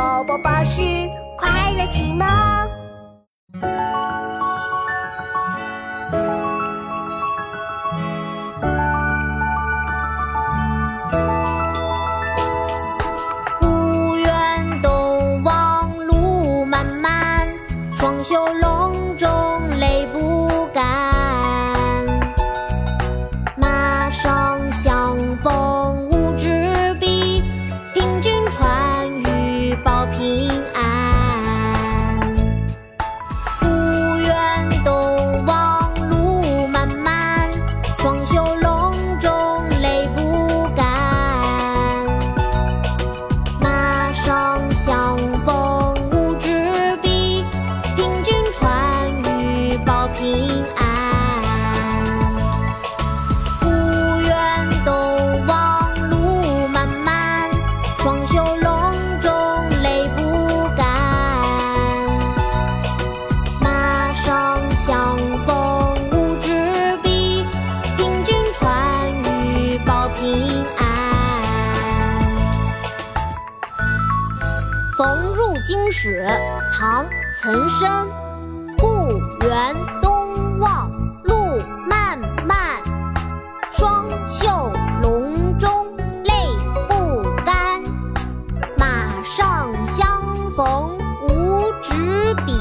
宝宝巴士快乐启蒙。故园东望路漫漫，双袖龙。《经史》唐·岑参，故园东望路漫漫，双袖龙钟泪不干。马上相逢无纸笔。